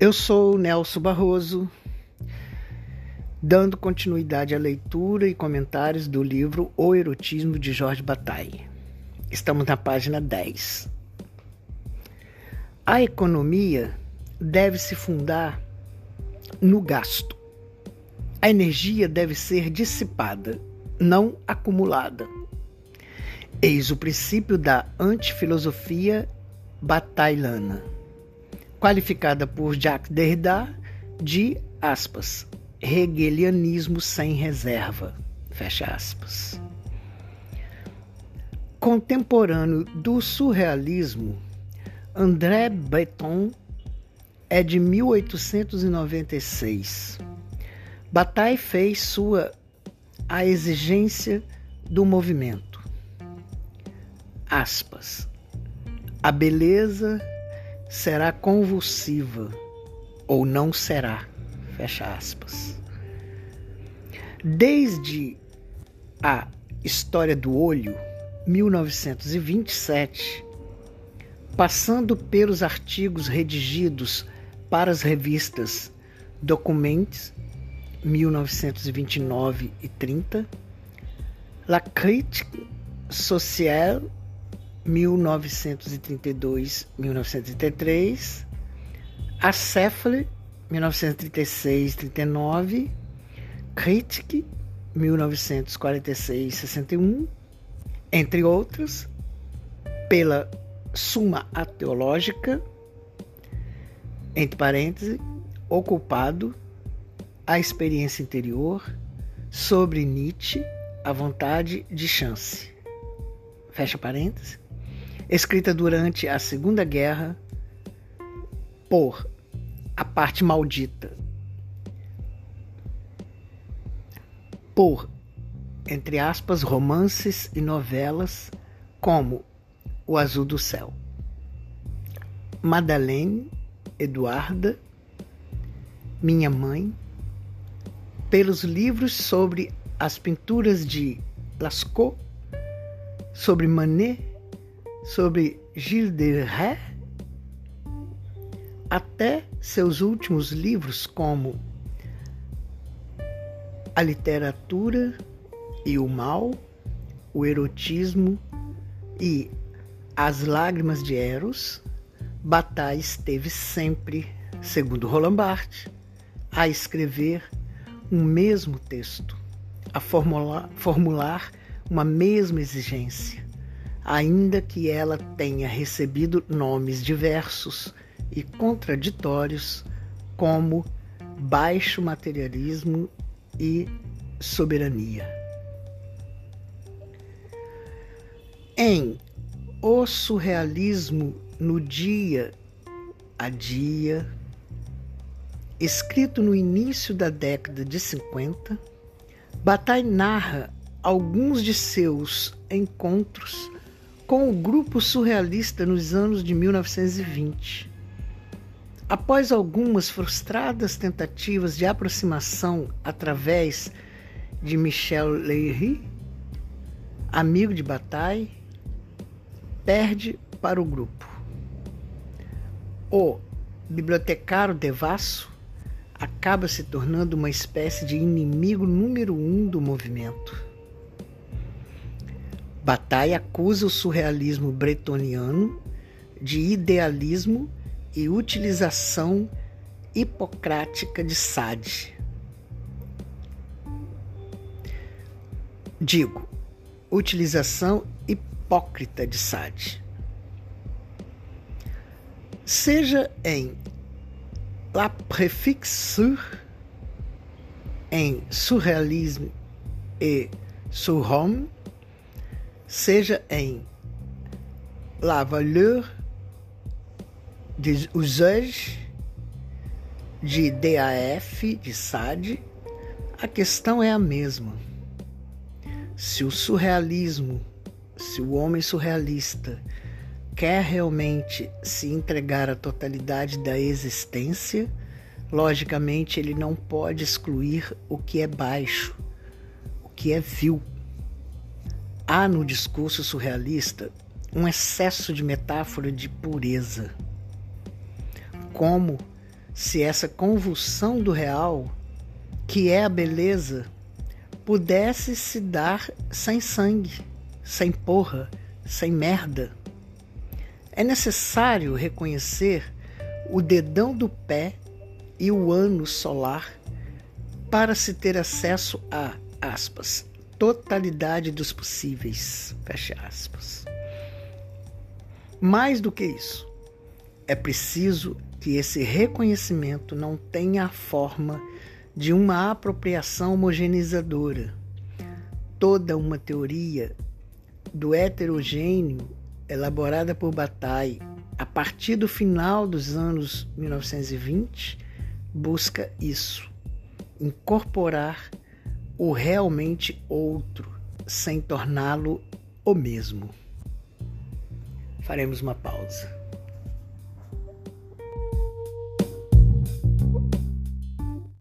Eu sou Nelson Barroso, dando continuidade à leitura e comentários do livro O Erotismo de Jorge Bataille. Estamos na página 10. A economia deve se fundar no gasto. A energia deve ser dissipada, não acumulada. Eis o princípio da antifilosofia batailana, qualificada por Jacques Derrida de aspas, hegelianismo sem reserva, fecha aspas. Contemporâneo do surrealismo, André Breton é de 1896. Bataille fez sua a exigência do movimento. Aspas. A beleza será convulsiva ou não será. Fecha aspas. Desde a História do Olho, 1927, passando pelos artigos redigidos para as revistas Documents, 1929 e 30, La Critique Sociale, 1932-1933, Acéfale, 1936-39, Critique, 1946-61, entre outras, pela Suma Ateológica, entre parênteses, O Culpado, A Experiência Interior, sobre Nietzsche, A Vontade de Chance. Fecha parênteses. Escrita durante a Segunda Guerra por A Parte Maldita. Por, entre aspas, romances e novelas como O Azul do Céu. Madeleine Eduarda, minha mãe, pelos livros sobre as pinturas de Lascaux, sobre Manet, sobre Gilles de Ré, até seus últimos livros como A Literatura e o Mal, o Erotismo e As Lágrimas de Eros, Bataille esteve sempre, segundo Roland Barthes, a escrever um mesmo texto, a formular, formular uma mesma exigência, ainda que ela tenha recebido nomes diversos e contraditórios, como baixo materialismo e soberania. Em O Surrealismo no dia a dia, escrito no início da década de 50, Bataille narra alguns de seus encontros com o grupo surrealista nos anos de 1920. Após algumas frustradas tentativas de aproximação através de Michel Leiry, amigo de Bataille, perde para o grupo. O bibliotecário devasso acaba se tornando uma espécie de inimigo número um do movimento. Bataille acusa o surrealismo bretoniano de idealismo e utilização hipocrática de Sade. Digo, utilização hipócrita de Sade seja em La Préfixe em Surrealisme e Surhomme, seja em La Valeur des Usages de DAF, de Sade, a questão é a mesma. Se o surrealismo, se o homem surrealista quer realmente se entregar à totalidade da existência, logicamente ele não pode excluir o que é baixo, o que é vil. Há no discurso surrealista um excesso de metáfora de pureza, como se essa convulsão do real, que é a beleza, pudesse se dar sem sangue, sem porra, sem merda. É necessário reconhecer o dedão do pé e o ano solar para se ter acesso a, aspas, totalidade dos possíveis, aspas. Mais do que isso, é preciso que esse reconhecimento não tenha a forma de uma apropriação homogeneizadora. Toda uma teoria do heterogêneo elaborada por Bataille a partir do final dos anos 1920 busca isso, incorporar o realmente outro sem torná-lo o mesmo. Faremos uma pausa.